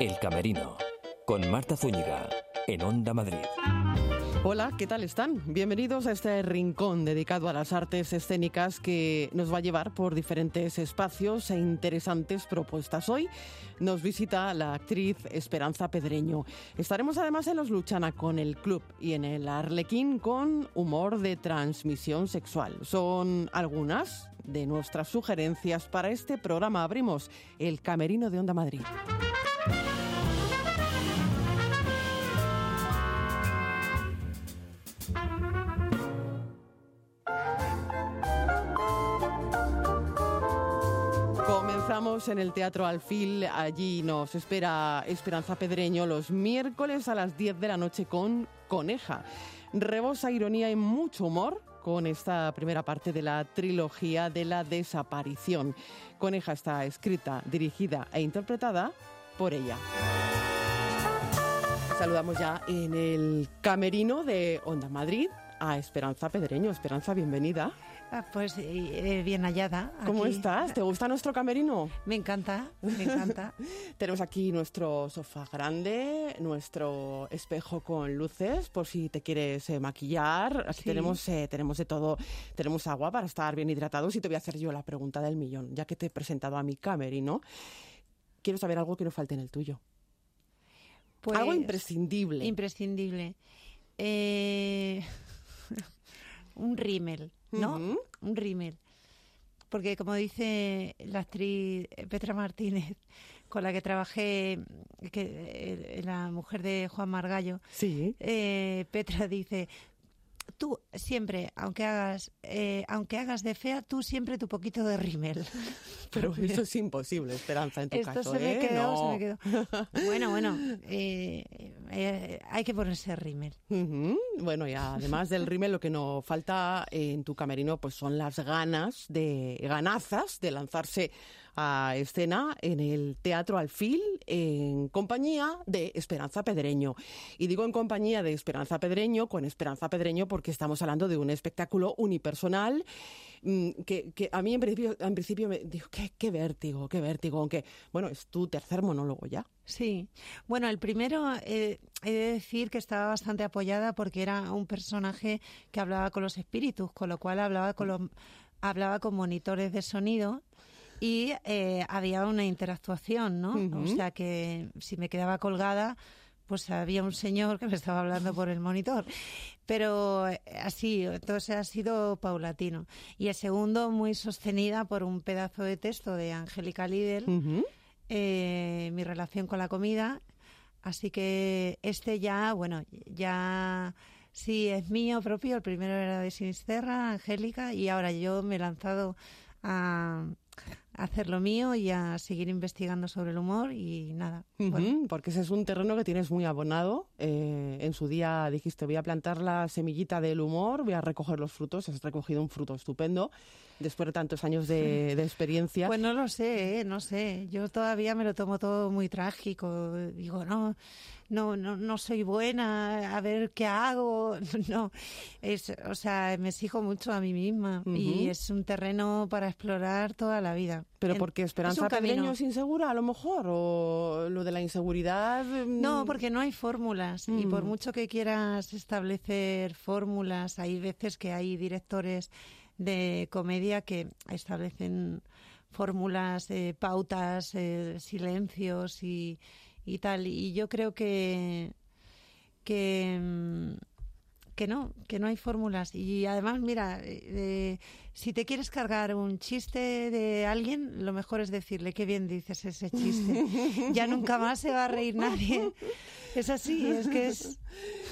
El Camerino, con Marta Zúñiga, en Onda Madrid. Hola, ¿qué tal están? Bienvenidos a este rincón dedicado a las artes escénicas que nos va a llevar por diferentes espacios e interesantes propuestas. Hoy nos visita la actriz Esperanza Pedreño. Estaremos además en los Luchana con el club y en el Arlequín con humor de transmisión sexual. Son algunas de nuestras sugerencias para este programa. Abrimos el Camerino de Onda Madrid. En el Teatro Alfil. Allí nos espera Esperanza Pedreño los miércoles a las 10 de la noche con Coneja. Rebosa ironía y mucho humor con esta primera parte de la trilogía de la desaparición. Coneja está escrita, dirigida e interpretada por ella. Saludamos ya en el camerino de Onda Madrid a Esperanza Pedreño. Esperanza, bienvenida. Ah, pues eh, bien hallada. ¿Cómo estás? ¿Te gusta nuestro camerino? Me encanta, me encanta. Tenemos aquí nuestro sofá grande, nuestro espejo con luces, por si te quieres eh, maquillar. Aquí Sí. tenemos, eh, tenemos de todo. Tenemos agua para estar bien hidratados y te voy a hacer yo la pregunta del millón, ya que te he presentado a mi camerino. Quiero saber algo que no falte en el tuyo. Pues, algo imprescindible. Imprescindible. Eh, un rímel, ¿no? Un rímel. Porque como dice la actriz Petra Martínez, con la que trabajé, que eh, la mujer de Juan Margallo, sí. eh, Petra dice, tú siempre, aunque hagas, eh, aunque hagas de fea, tú siempre tu poquito de rímel. Pero eso es imposible, Esperanza, en tu Esto caso. se me ¿eh? quedó, se No. me quedó. Bueno, bueno, eh, eh, hay que ponerse rímel. Bueno, y además del rímel, lo que no falta en tu camerino pues son las ganas de ganazas de lanzarse a escena en el Teatro Alfil en compañía de Esperanza Pedreño. Y digo en compañía de Esperanza Pedreño, con Esperanza Pedreño, porque estamos hablando de un espectáculo unipersonal mm, que, a mí en principio, en principio me dijo, qué, vértigo, qué vértigo, aunque, bueno, es tu tercer monólogo ya. Sí. Bueno, el primero eh, he de decir que estaba bastante apoyada porque era un personaje que hablaba con los espíritus, con lo cual hablaba con hablaba con monitores de sonido y eh, había una interactuación, ¿no? O sea que si me quedaba colgada, pues había un señor que me estaba hablando por el monitor. Pero eh, así, entonces ha sido paulatino. Y el segundo, muy sostenida por un pedazo de texto de Angélica Lidl, eh, mi relación con la comida. Así que este ya, bueno, ya sí es mío propio. El primero era de Sinisterra, Angélica, y ahora yo me he lanzado a hacer lo mío y a seguir investigando sobre el humor y nada. Bueno, porque ese es un terreno que tienes muy abonado. Eh, en su día dijiste, voy a plantar la semillita del humor, voy a recoger los frutos. Has recogido un fruto estupendo después de tantos años de, de experiencia. Pues no lo sé, ¿eh? no sé. Yo todavía me lo tomo todo muy trágico. Digo, no, no, no, no soy buena, a ver qué hago. No, es, o sea, me exijo mucho a mí misma y es un terreno para explorar toda la vida. Pero En- porque es Esperanza camino. Pedreño es insegura, a lo mejor, o lo de la inseguridad. mm, No, porque no hay fórmulas y por Mm. mucho que quieras establecer fórmulas, hay veces que hay directores de comedia que establecen fórmulas, eh, pautas, eh, silencios y, y tal. Y yo creo que que mm, que no, que no hay fórmulas. Y además, mira, eh, eh, si te quieres cargar un chiste de alguien, lo mejor es decirle qué bien dices ese chiste. ya nunca más se va a reír nadie. Es así, es que es...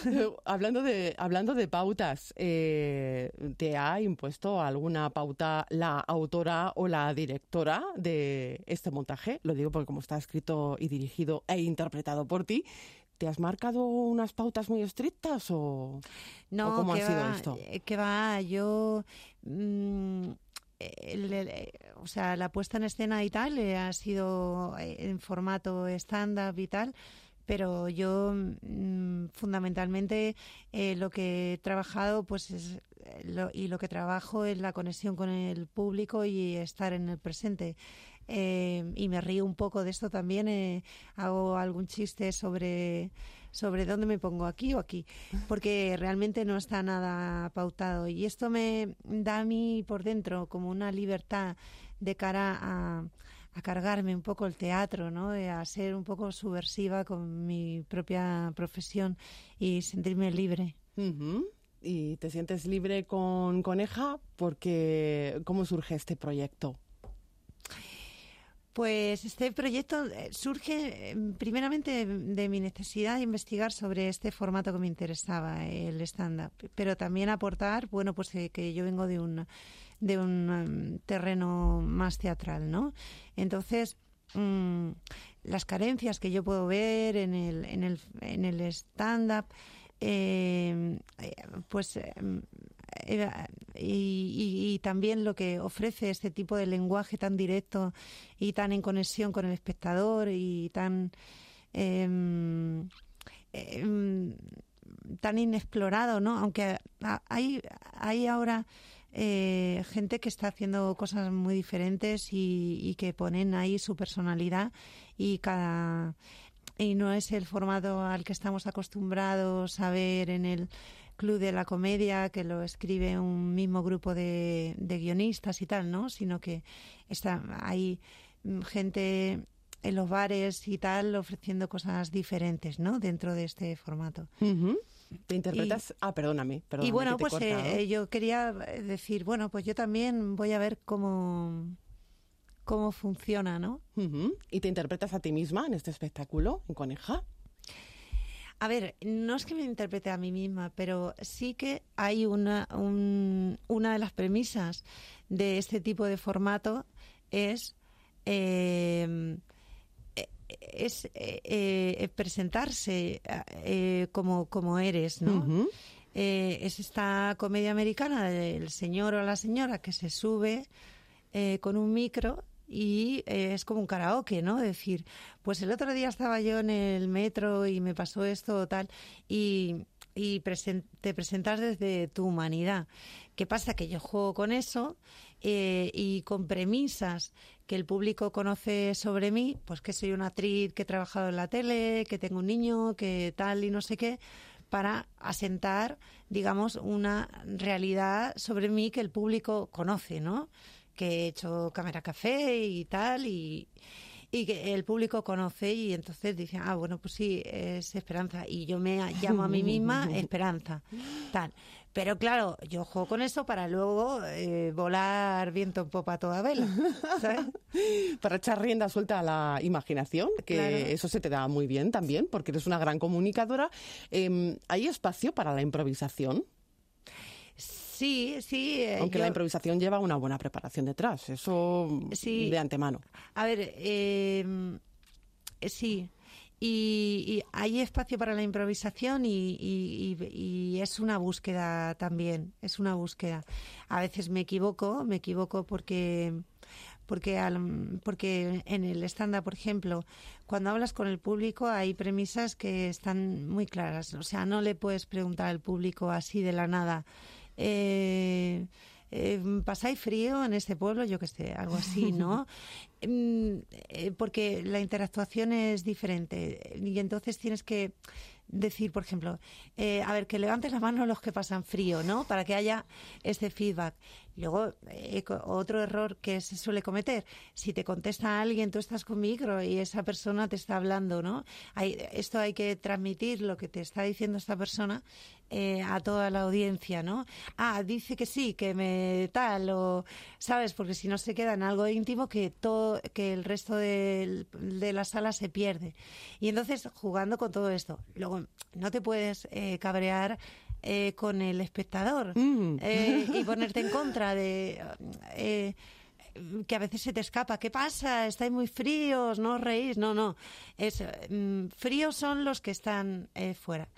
hablando de hablando de pautas, eh, ¿te ha impuesto alguna pauta la autora o la directora de este montaje? Lo digo porque como está escrito y dirigido e interpretado por ti, ¿te has marcado unas pautas muy estrictas o, No, o cómo ha sido va, esto? eh, que va, yo... mm, el- el- eh, o sea, la puesta en escena y tal eh, ha sido en formato stand-up y tal, pero yo mm, fundamentalmente eh, lo que he trabajado pues es lo- y lo que trabajo es la conexión con el público y estar en el presente. Eh, y me río un poco de esto también, eh, hago algún chiste sobre sobre dónde me pongo aquí o aquí, porque realmente no está nada pautado. Y esto me da a mí por dentro como una libertad de cara a, a cargarme un poco el teatro, ¿no? a ser un poco subversiva con mi propia profesión y sentirme libre. ¿Y te sientes libre con Coneja? Porque, ¿cómo surge este proyecto? Pues este proyecto eh, surge em, primeramente de mi necesidad de investigar sobre este formato que me interesaba, el stand-up, pero también aportar, bueno, pues eh, que yo vengo de un, de un em, terreno más teatral, ¿no? Entonces, mm, las carencias que yo puedo ver en el, en el, en el stand-up, em, eh, y, también lo que ofrece este tipo de lenguaje tan directo y tan en conexión con el espectador y tan em, tan inexplorado, ¿no? Aunque hay, hay ahora eh, gente que está haciendo cosas muy diferentes y, y, que ponen ahí su personalidad y cada y no es el formato al que estamos acostumbrados a ver en el Club de la Comedia, que lo escribe un mismo grupo de, guionistas y tal, ¿no? Sino que está, hay mm, gente en los bares y tal ofreciendo cosas diferentes, ¿no? Dentro de este formato. ¿Te interpretas? ah, perdóname. y bueno, pues eh, yo quería decir, bueno, pues yo también voy a ver cómo cómo funciona, ¿no? ¿Y te interpretas a ti misma en este espectáculo, en Coneja? A ver, no es que me interprete a mí misma, pero sí que hay una, una de las premisas de este tipo de formato es, eh, es eh, eh, presentarse como, como eres, ¿no? es esta comedia americana del señor o la señora que se sube con un micro y eh, es como un karaoke, ¿no? Decir, pues el otro día estaba yo en el metro y me pasó esto o tal, y, y te presentas desde tu humanidad. ¿Qué pasa? Que yo juego con eso eh, y con premisas que el público conoce sobre mí, pues que soy una actriz que he trabajado en la tele, que tengo un niño, que tal y no sé qué, para asentar, digamos, una realidad sobre mí que el público conoce, ¿no? Que he hecho cámara café y tal, y, y que el público conoce y entonces dice, ah, bueno, pues sí, es Esperanza. Y yo me llamo a mí misma Esperanza. Tal. Pero claro, yo juego con eso para luego eh, volar viento en popa toda vela. ¿sabes? para echar rienda suelta a la imaginación, que eso se te da muy bien también, porque eres una gran comunicadora. Em, ¿Hay espacio para la improvisación? Sí, sí. Eh, Aunque la improvisación lleva una buena preparación detrás, eso de antemano. A ver, em, eh, sí. Y, hay espacio para la improvisación y, es una búsqueda también, es una búsqueda. A veces me equivoco, me equivoco porque porque porque en el estándar, por ejemplo, cuando hablas con el público hay premisas que están muy claras. O sea, no le puedes preguntar al público así de la nada eh, eh, ¿pasáis frío en este pueblo? Yo que sé, algo así, ¿no? Mm, eh, porque la interactuación es diferente y entonces tienes que decir, por ejemplo, eh, a ver, que levantes la mano los que pasan frío, ¿no? Para que haya este feedback. Luego, eh, otro error que se suele cometer, si te contesta alguien, tú estás con micro y esa persona te está hablando, ¿no? Hay, esto hay que transmitir lo que te está diciendo esta persona eh, a toda la audiencia, ¿no? Ah, dice que sí, que me tal, o, ¿sabes? Porque si no se queda en algo íntimo que, todo, que el resto de, de la sala se pierde. Y entonces, jugando con todo esto, luego no te puedes eh, cabrear eh, con el espectador mm. eh, y ponerte en contra de que a veces se te escapa. ¿Qué pasa? Estáis muy fríos, no os reís. No, no. Es, mm, fríos son los que están fuera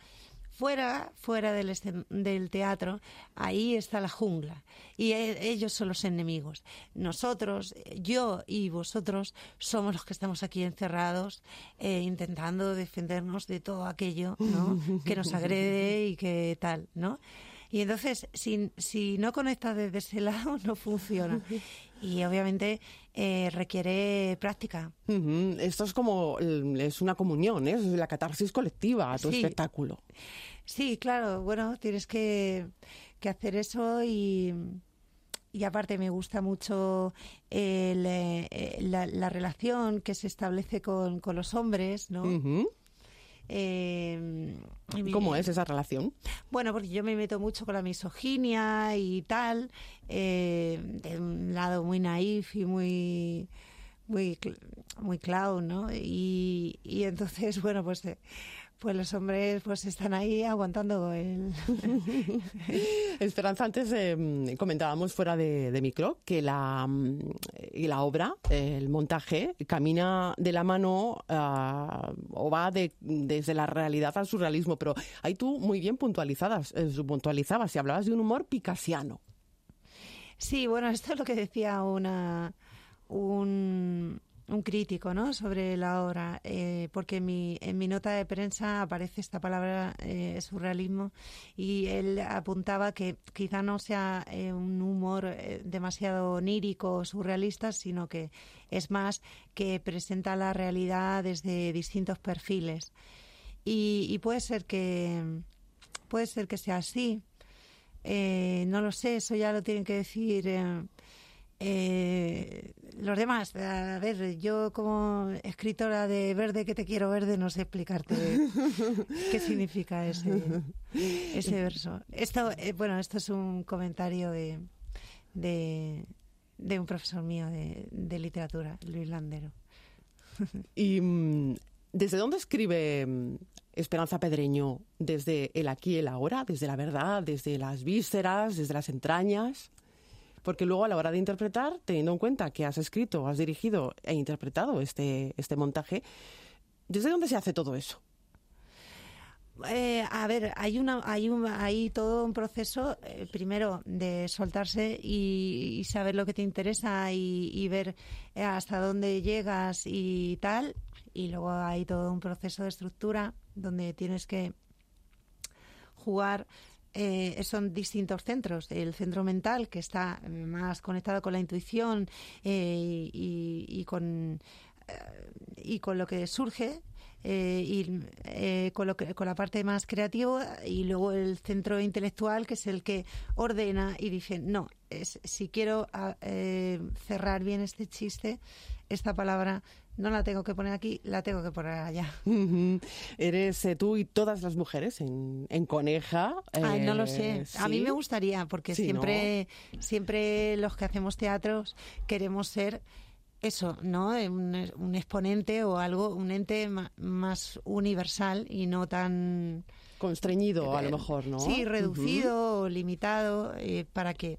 fuera, fuera del, del, teatro, ahí está la jungla y e, ellos son los enemigos. Nosotros, yo y vosotros, somos los que estamos aquí encerrados eh, intentando defendernos de todo aquello ¿no? que nos agrede y que tal, ¿no? Y entonces, si, si no conectas desde ese lado, no funciona. Y obviamente eh, requiere práctica. Esto es como, es una comunión, ¿eh? es la catarsis colectiva a tu espectáculo. Sí, claro, bueno, tienes que, hacer eso y, y aparte me gusta mucho eh, la, relación que se establece con, con los hombres, ¿no? Eh, ¿Cómo es esa relación? Bueno, porque yo me meto mucho con la misoginia y tal, eh, de un lado muy naif y muy muy muy clown, ¿no? Y, y entonces, bueno, pues eh, pues los hombres pues están ahí aguantando el... Esperanza, antes em, comentábamos fuera de, micro que la, mm, y la obra, el montaje, camina de la mano ah, o va de, desde la realidad al surrealismo, pero ahí tú muy bien puntualizadas, eh, puntualizabas y hablabas de un humor picasiano. Sí, bueno, esto es lo que decía una un, un crítico ¿no? sobre la obra, eh, porque en mi, en mi nota de prensa aparece esta palabra eh, surrealismo y él apuntaba que quizá no sea eh, un humor demasiado onírico o surrealista, sino que es más que presenta la realidad desde distintos perfiles. Y, y puede ser que puede ser que sea así. no lo sé, eso ya lo tienen que decir eh, los demás, a ver, yo como escritora de Verde que te quiero verde no sé explicarte qué significa ese, ese verso. Esto, eh, bueno, esto es un comentario de, de, un profesor mío de, de literatura, Luis Landero. ¿Y mm, desde dónde escribe mm, Esperanza Pedreño? ¿Desde el aquí y el ahora? ¿Desde la verdad? ¿Desde las vísceras? ¿Desde las entrañas? Porque luego a la hora de interpretar, teniendo en cuenta que has escrito, has dirigido e interpretado este, este montaje, ¿desde dónde se hace todo eso? Eh, a ver, hay una, hay un, hay todo un proceso eh, primero de soltarse y, saber lo que te interesa y, ver eh, hasta dónde llegas y tal, y luego hay todo un proceso de estructura donde tienes que jugar eh, son distintos centros. El centro mental, que está más conectado con la intuición eh, y, con, eh, y con lo que surge, y con, lo que, con la parte más creativa y luego el centro intelectual que es el que ordena y dice no es, si quiero ah, cerrar bien este chiste esta palabra no la tengo que poner aquí, la tengo que poner allá. Eres eh, tú y todas las mujeres en, Coneja. Ay, no lo sé. Eh, A mí me gustaría, porque siempre, siempre los que hacemos teatros queremos ser eso, ¿no? Un, exponente o algo, un ente más universal y no tan constreñido a lo eh, mejor, ¿no? Sí, reducido o limitado para que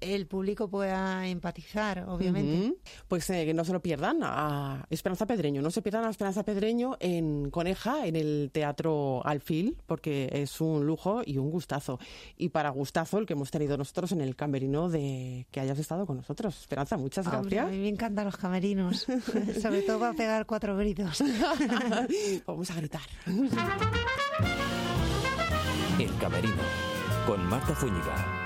el público pueda empatizar, obviamente. Pues eh, que no se lo pierdan a Esperanza Pedreño, no se pierdan a Esperanza Pedreño en Coneja, en el Teatro Alfil, porque es un lujo y un gustazo. Y para gustazo el que hemos tenido nosotros en el camerino de que hayas estado con nosotros. Esperanza, muchas gracias. a mí me encantan los camerinos, sobre todo para pegar cuatro gritos. Vamos a gritar. El camerino, con Marta Zúñiga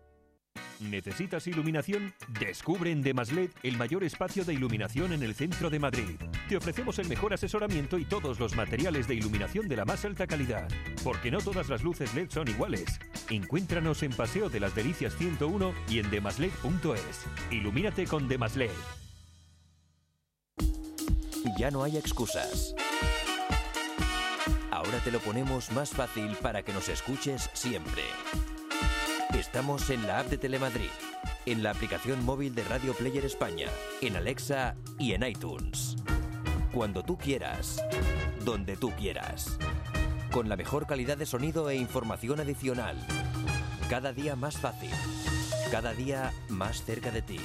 ¿Necesitas iluminación? Descubre en Demasled el mayor espacio de iluminación en el centro de Madrid. Te ofrecemos el mejor asesoramiento y todos los materiales de iluminación de la más alta calidad. Porque no todas las luces LED son iguales. Encuéntranos en Paseo de las Delicias 101 y en demasled.es. Ilumínate con Demasled. Ya no hay excusas. Ahora te lo ponemos más fácil para que nos escuches siempre. Estamos en la app de Telemadrid, en la aplicación móvil de Radio Player España, en Alexa y en iTunes. Cuando tú quieras, donde tú quieras. Con la mejor calidad de sonido e información adicional. Cada día más fácil. Cada día más cerca de ti.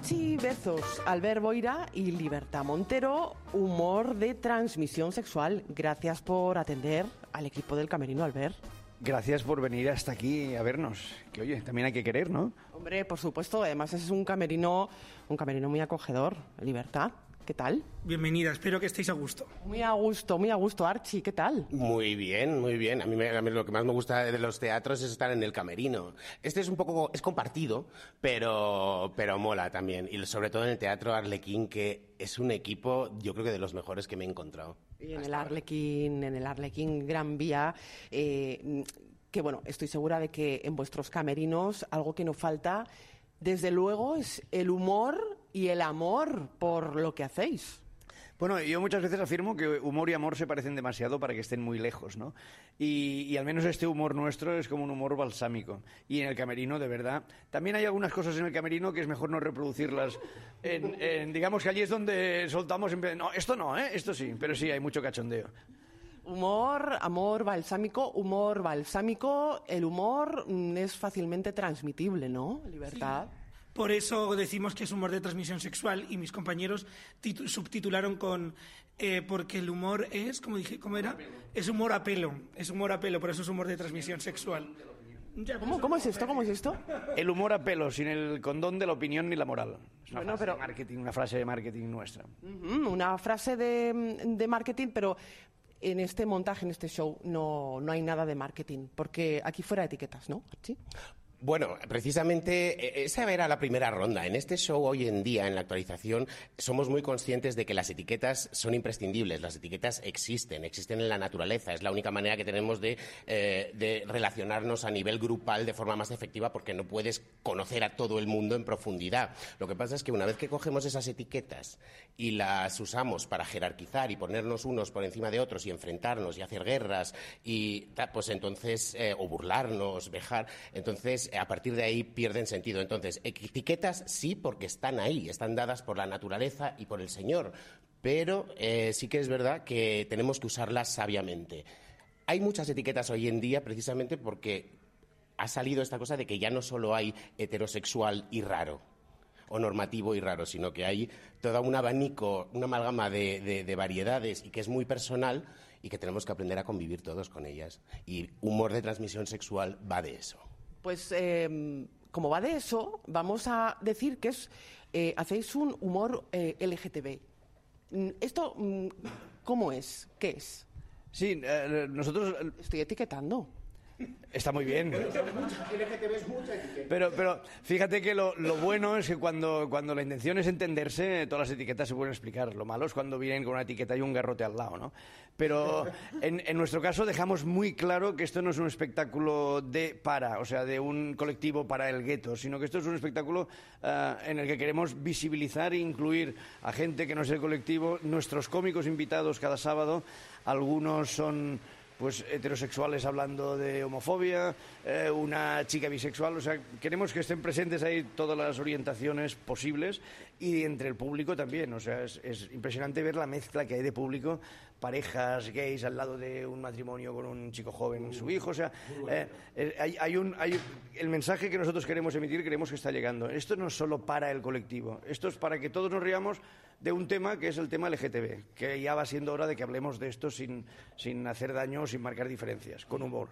Archie Bezos, Albert Boira y Libertad Montero, humor de transmisión sexual. Gracias por atender al equipo del Camerino, Albert. Gracias por venir hasta aquí a vernos. Que oye, también hay que querer, ¿no? Hombre, por supuesto, además es un camerino, un camerino muy acogedor. Libertad. ¿Qué tal? Bienvenida, espero que estéis a gusto. Muy a gusto, muy a gusto, Archie, ¿qué tal? Muy bien, muy bien. A mí, me, a mí lo que más me gusta de los teatros es estar en el camerino. Este es un poco, es compartido, pero, pero mola también. Y sobre todo en el Teatro Arlequín, que es un equipo, yo creo que de los mejores que me he encontrado. Y en el Arlequín, en el Arlequín Gran Vía, eh, que bueno, estoy segura de que en vuestros camerinos algo que no falta, desde luego, es el humor y el amor por lo que hacéis. Bueno, yo muchas veces afirmo que humor y amor se parecen demasiado para que estén muy lejos, ¿no? Y, y, al menos este humor nuestro es como un humor balsámico. Y en el camerino, de verdad. También hay algunas cosas en el camerino que es mejor no reproducirlas. En, en, digamos que allí es donde soltamos... En, no, esto no, ¿eh? Esto sí, pero sí, hay mucho cachondeo. Humor, amor balsámico, humor balsámico. El humor mm, es fácilmente transmitible, ¿no? Libertad. Sí. Por eso decimos que es humor de transmisión sexual y mis compañeros subtitularon con eh, porque el humor es, como dije, ¿cómo era? Es humor a pelo, es humor a pelo, por eso es humor de transmisión sexual. Ya, ¿Cómo, ¿Cómo, es esto? ¿Cómo es esto? El humor a pelo, sin el condón de la opinión ni la moral. Es una, bueno, frase, pero... de marketing, una frase de marketing nuestra. Uh -huh, una frase de, de marketing, pero en este montaje, en este show, no, no hay nada de marketing, porque aquí fuera etiquetas, ¿no? ¿Sí? Bueno, precisamente esa era la primera ronda. En este show hoy en día, en la actualización, somos muy conscientes de que las etiquetas son imprescindibles. Las etiquetas existen, existen en la naturaleza. Es la única manera que tenemos de, eh, de relacionarnos a nivel grupal de forma más efectiva porque no puedes conocer a todo el mundo en profundidad. Lo que pasa es que una vez que cogemos esas etiquetas y las usamos para jerarquizar y ponernos unos por encima de otros y enfrentarnos y hacer guerras y pues entonces eh, o burlarnos, vejar, entonces a partir de ahí pierden sentido. Entonces, etiquetas sí porque están ahí, están dadas por la naturaleza y por el Señor, pero eh, sí que es verdad que tenemos que usarlas sabiamente. Hay muchas etiquetas hoy en día precisamente porque ha salido esta cosa de que ya no solo hay heterosexual y raro o normativo y raro, sino que hay todo un abanico, una amalgama de, de variedades y que es muy personal y que tenemos que aprender a convivir todos con ellas. Y humor de transmisión sexual va de eso. Pues eh, como va de eso, vamos a decir que es, eh, hacéis un humor eh, LGTB. ¿Esto cómo es? ¿Qué es? Sí, eh, nosotros... Estoy etiquetando. Está muy bien. Pero, pero fíjate que lo, lo, bueno es que cuando, cuando la intención es entenderse, todas las etiquetas se pueden explicar. Lo malo es cuando vienen con una etiqueta y un garrote al lado, ¿no? Pero en, en nuestro caso dejamos muy claro que esto no es un espectáculo de para, o sea, de un colectivo para el gueto, sino que esto es un espectáculo uh, en el que queremos visibilizar e incluir a gente que no es el colectivo. Nuestros cómicos invitados cada sábado, algunos son pues heterosexuales hablando de homofobia, eh, una chica bisexual, o sea, queremos que estén presentes ahí todas las orientaciones posibles y entre el público también, o sea, es, es, impresionante ver la mezcla que hay de público, parejas gays al lado de un matrimonio con un chico joven su hijo, o sea, eh, hay, hay, un, hay el mensaje que nosotros queremos emitir, creemos que está llegando. Esto no es solo para el colectivo, esto es para que todos nos riamos de un tema que es el tema LGTB, que ya va siendo hora de que hablemos de esto sin, sin hacer daño, sin marcar diferencias, con humor.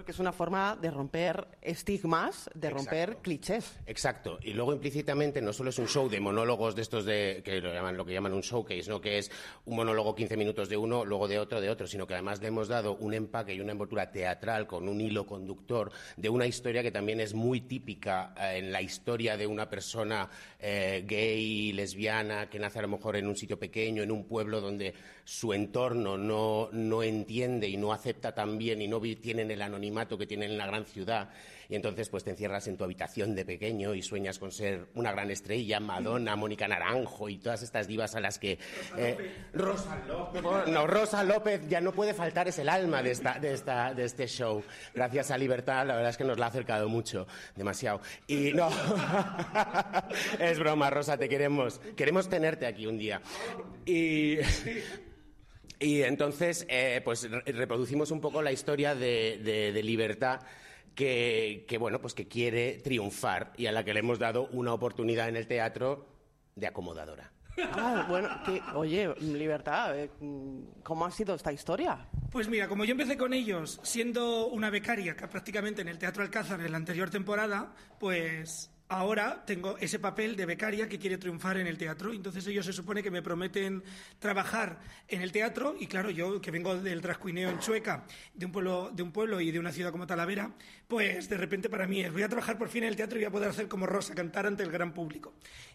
Porque es una forma de romper estigmas, de Exacto. romper clichés. Exacto. Y luego implícitamente no solo es un show de monólogos de estos de que lo, llaman, lo que llaman un showcase, no que es un monólogo 15 minutos de uno, luego de otro, de otro, sino que además le hemos dado un empaque y una envoltura teatral con un hilo conductor de una historia que también es muy típica eh, en la historia de una persona eh, gay, lesbiana, que nace a lo mejor en un sitio pequeño, en un pueblo donde su entorno no, no entiende y no acepta tan bien y no tienen el anonimato que tienen en la gran ciudad y entonces pues te encierras en tu habitación de pequeño y sueñas con ser una gran estrella, Madonna, Mónica Naranjo y todas estas divas a las que eh, Rosa López, no, Rosa López ya no puede faltar es el alma de esta, de esta de este show. Gracias a Libertad, la verdad es que nos la ha acercado mucho, demasiado. Y no es broma, Rosa, te queremos, queremos tenerte aquí un día. Y y entonces, eh, pues reproducimos un poco la historia de, de, de libertad que, que, bueno, pues que quiere triunfar y a la que le hemos dado una oportunidad en el teatro de acomodadora. Ah, bueno, que, oye, Libertad, eh, ¿cómo ha sido esta historia? Pues mira, como yo empecé con ellos siendo una becaria que prácticamente en el Teatro Alcázar en la anterior temporada, pues ahora tengo ese papel de becaria que quiere triunfar en el teatro. Entonces ellos se supone que me prometen trabajar en el teatro y claro, yo que vengo del trascuineo en Chueca, de un pueblo, de un pueblo y de una ciudad como Talavera, pues de repente para mí voy a trabajar por fin en el teatro y voy a poder hacer como Rosa, cantar ante el gran público.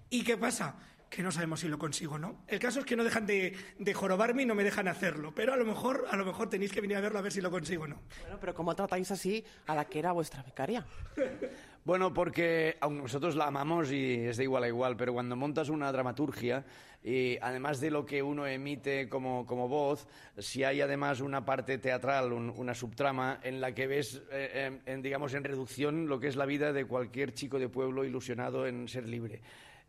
¿Y qué pasa? Que no sabemos si lo consigo o no. El caso es que no dejan de, de, jorobarme y no me dejan hacerlo, pero a lo mejor a lo mejor tenéis que venir a verlo a ver si lo consigo o no. Bueno, pero ¿cómo tratáis así a la que era vuestra becaria? Bueno, porque aunque nosotros la amamos y es de igual a igual, pero cuando montas una dramaturgia, y además de lo que uno emite como, como voz, si hay además una parte teatral, un, una subtrama en la que ves, eh, en, digamos, en reducción lo que es la vida de cualquier chico de pueblo ilusionado en ser libre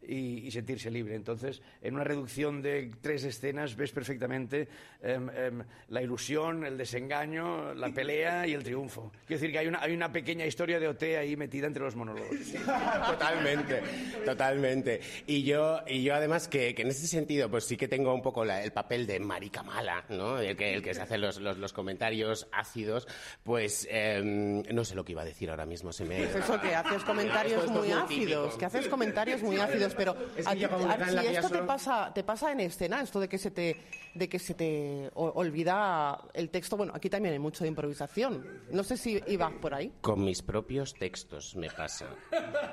y, y, sentirse libre. Entonces, en una reducción de tres escenas ves perfectamente eh, eh, la ilusión, el desengaño, la pelea y el triunfo. Quiero decir que hay una, hay una pequeña historia de OT ahí metida entre los monólogos. totalmente, totalmente. Y yo, y yo además que, que, en ese sentido, pues sí que tengo un poco la, el papel de marica mala, ¿no? El que, el que se hace los, los, los comentarios ácidos, pues eh, no sé lo que iba a decir ahora mismo. Se me... Pues eso, que haces comentarios muy ácidos, que haces comentarios muy ácidos pero es que a, a, si esto te pasa, te pasa en escena, esto de que se te, de que se te olvida el texto, bueno, aquí también hay mucho de improvisación. No sé si iba por ahí. Con mis propios textos me pasa.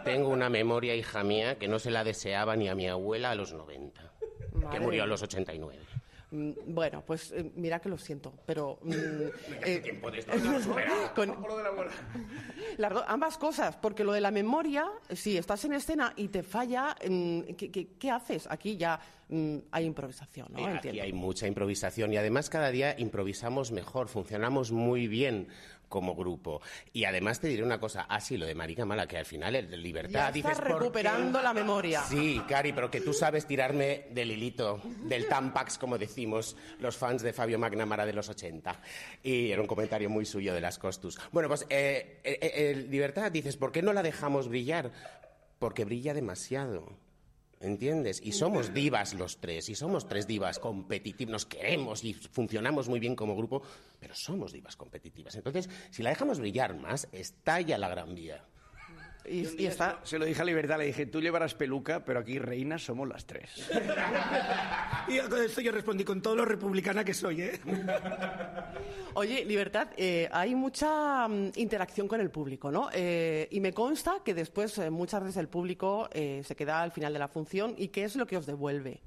Tengo una memoria, hija mía, que no se la deseaba ni a mi abuela a los 90, Madre. que murió a los 89. Mm, bueno, pues eh, mira que lo siento, pero... Mm, eh, tiempo de esto, con, las, ambas cosas, porque lo de la memoria, si estás en escena y te falla, mm, ¿qué, qué, qué haces? Aquí ya mm, hay improvisación, ¿no? Aquí Entiendo. hay mucha improvisación y además cada día improvisamos mejor, funcionamos muy bien como grupo. Y además te diré una cosa, ah, sí, lo de Marica Mala, que al final es de libertad. Ya dices, recuperando la memoria. Sí, Cari, pero que tú sabes tirarme del hilito, del Tampax, como decimos los fans de Fabio McNamara de los 80. Y era un comentario muy suyo de las Costus. Bueno, pues eh, eh, eh, libertad, dices, ¿por qué no la dejamos brillar? Porque brilla demasiado. ¿Entiendes? Y somos divas los tres, y somos tres divas competitivas, nos queremos y funcionamos muy bien como grupo, pero somos divas competitivas. Entonces, si la dejamos brillar más, estalla la gran vía. Y, y, está... Se lo dije a Libertad, le dije, tú llevarás peluca, pero aquí reinas somos las tres. y con esto yo respondí con todo lo republicana que soy, ¿eh? Oye, Libertad, eh, hay mucha um, interacción con el público, ¿no? Eh, y me consta que después eh, muchas veces el público se queda al final de la función y qué es lo que os devuelve.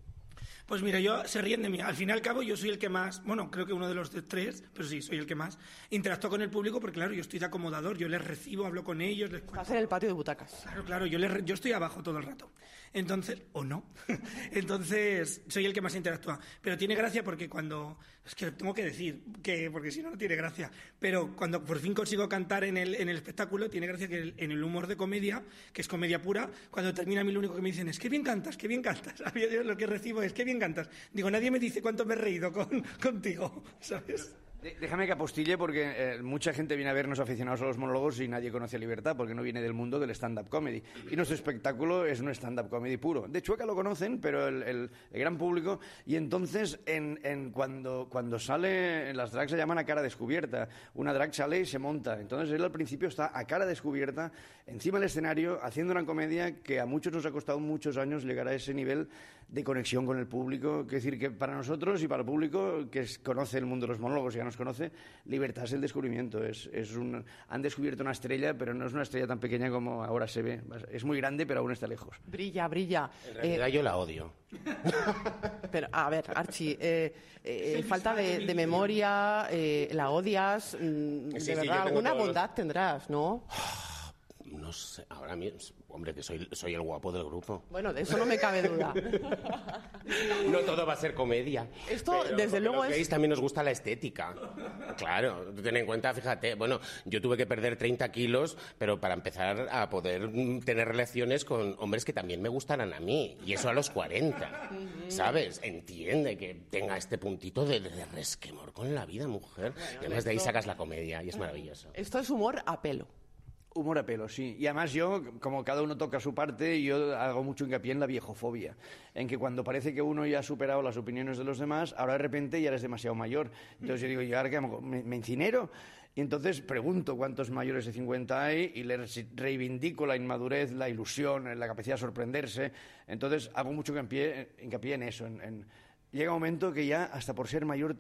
Pues mira, yo se ríen de mí. Al fin y al cabo, yo soy el que más, bueno, creo que uno de los tres, pero sí, soy el que más interactúa con el público porque, claro, yo estoy de acomodador, yo les recibo, hablo con ellos. Les Estás en el patio de butacas. Claro, claro, yo, les, yo estoy abajo todo el rato. Entonces, o no. Entonces, soy el que más interactúa. Pero tiene gracia porque cuando. Es que tengo que decir, que porque si no, no tiene gracia. Pero cuando por fin consigo cantar en el, en el espectáculo, tiene gracia que en el humor de comedia, que es comedia pura, cuando termina a mí lo único que me dicen es que bien cantas, que bien cantas. Yo lo que recibo es que bien cantas. Digo, nadie me dice cuánto me he reído con, contigo, ¿sabes? Déjame que apostille porque eh, mucha gente viene a vernos aficionados a los monólogos y nadie conoce a Libertad porque no viene del mundo del stand-up comedy. Y nuestro espectáculo es un stand-up comedy puro. De Chueca lo conocen, pero el, gran público. Y entonces, en, en cuando, cuando sale, las drags se llaman a cara descubierta. Una drag sale y se monta. Entonces él al principio está a cara descubierta, encima del escenario, haciendo una comedia que a muchos nos ha costado muchos años llegar a ese nivel de conexión con el público. Es decir, que para nosotros y para el público que es, conoce el mundo de los monólogos y ya nos conoce, Libertad es el descubrimiento. Es, es un, han descubierto una estrella, pero no es una estrella tan pequeña como ahora se ve. Es muy grande, pero aún está lejos. Brilla, brilla. En realidad eh, yo la odio. pero, a ver, Archie, eh, eh, falta de, de memoria, eh, la odias. Mm, Sí, de sí, verdad, alguna los- bondad tendrás, ¿no? No sé, ahora mismo, hombre, que soy, soy el guapo del grupo. Bueno, de eso no me cabe duda. No todo va a ser comedia. Esto, desde luego, los es- gays también nos gusta la estética. Claro, ten en cuenta, fíjate, bueno, yo tuve que perder 30 kilos, pero para empezar a poder mm, tener relaciones con hombres que también me gustaran a mí. Y eso a los 40. ¿Sabes? Entiende que tenga este puntito de, de resquemor con la vida, mujer. y además de ahí sacas la comedia y es maravilloso. Esto es humor a pelo. Humor a pelo, sí. Y además yo, como cada uno toca su parte, yo hago mucho hincapié en la viejofobia, en que cuando parece que uno ya ha superado las opiniones de los demás, ahora de repente ya eres demasiado mayor. Entonces yo digo, ¿y ahora qué? ¿Me, me? Y entonces pregunto cuántos mayores de 50 hay y les reivindico la inmadurez, la ilusión, la capacidad de sorprenderse. Entonces hago mucho hincapié, hincapié en eso. En, en- llega un momento que ya, hasta por ser mayor,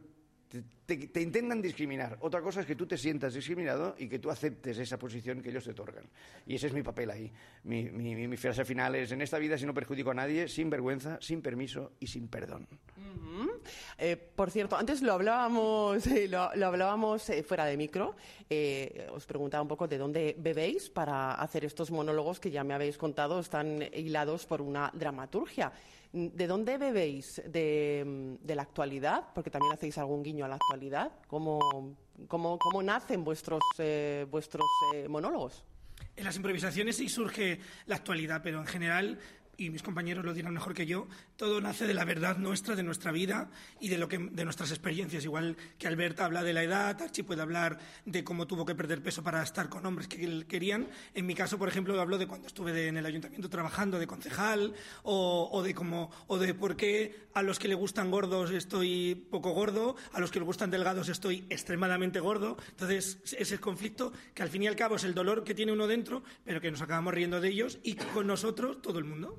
te, te- te intentan discriminar. Otra cosa es que tú te sientas discriminado y que tú aceptes esa posición que ellos te otorgan. Y ese es mi papel ahí. Mi, mi, mi- frase final es, en esta vida si no perjudico a nadie, sin vergüenza, sin permiso y sin perdón. Eh, por cierto, antes lo hablábamos, lo, lo hablábamos eh, fuera de micro. Eh, os preguntaba un poco de dónde bebéis para hacer estos monólogos que ya me habéis contado, están hilados por una dramaturgia. ¿De dónde bebéis? ¿De, la actualidad? Porque también hacéis algún guiño a la actualidad. ¿Cómo, nacen vuestros, eh, eh, monólogos? En las improvisaciones sí surge la actualidad, pero en general, y mis compañeros lo dirán mejor que yo, todo nace de la verdad nuestra, de nuestra vida y de, lo que, de nuestras experiencias. Igual que Albert habla de la edad, Archie puede hablar de cómo tuvo que perder peso para estar con hombres que querían. En mi caso, por ejemplo, hablo de cuando estuve de- en el ayuntamiento trabajando de concejal o, o de cómo, o de por qué a los que le gustan gordos estoy poco gordo, a los que le gustan delgados estoy extremadamente gordo. Entonces, ese conflicto que al fin y al cabo es el dolor que tiene uno dentro, pero que nos acabamos riendo de ellos y con nosotros todo el mundo.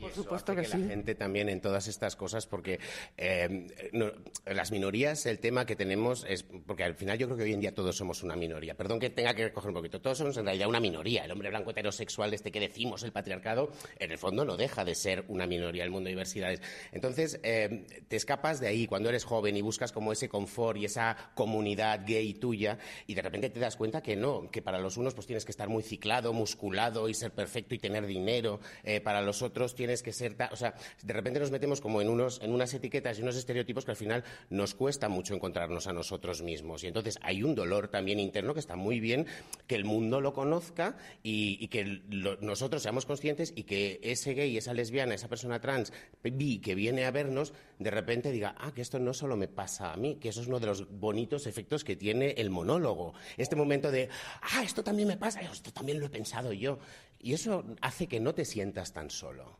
Por eso supuesto hace que la sí. gente también en todas estas cosas, porque eh, no- las minorías, el tema que tenemos es, porque al final yo creo que hoy en día todos somos una minoría. Perdón que tenga que recoger un poquito, todos somos en realidad una minoría. El hombre blanco heterosexual, este que decimos, el patriarcado, en el fondo no deja de ser una minoría el mundo de diversidades. Entonces, eh, te escapas de ahí cuando eres joven y buscas como ese confort y esa comunidad gay tuya, y de repente te das cuenta que no, que para los unos pues tienes que estar muy ciclado, musculado y ser perfecto y tener dinero, eh, para los otros tienes que ser, o sea, de repente nos metemos como en unos, en unas etiquetas y unos estereotipos que al final nos cuesta mucho encontrarnos a nosotros mismos. Y entonces hay un dolor también interno que está muy bien que el mundo lo conozca y, y que lo- nosotros seamos conscientes y que ese gay, esa lesbiana, esa persona trans, bi, que viene a vernos, de repente diga, ah, que esto no solo me pasa a mí, que eso es uno de los bonitos efectos que tiene el monólogo. Este momento de, ah, esto también me pasa, esto también lo he pensado yo. Y eso hace que no te sientas tan solo.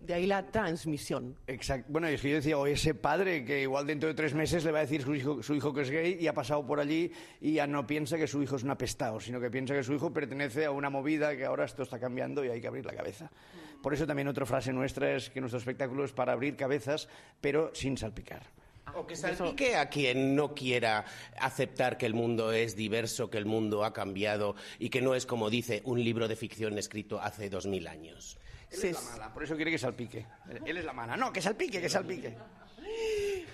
De ahí la transmisión. Exacto. Bueno, y es que yo decía, o ese padre que igual dentro de tres meses le va a decir su hijo, su hijo que es gay y ha pasado por allí y ya no piensa que su hijo es un apestado, sino que piensa que su hijo pertenece a una movida que ahora esto está cambiando y hay que abrir la cabeza. Por eso también otra frase nuestra es que nuestro espectáculo es para abrir cabezas, pero sin salpicar. O que salpique a quien no quiera aceptar que el mundo es diverso, que el mundo ha cambiado y que no es como dice un libro de ficción escrito hace dos mil años. Él Se- es la mala, por eso quiere que salpique. Él es la mala. No, que salpique, que salpique.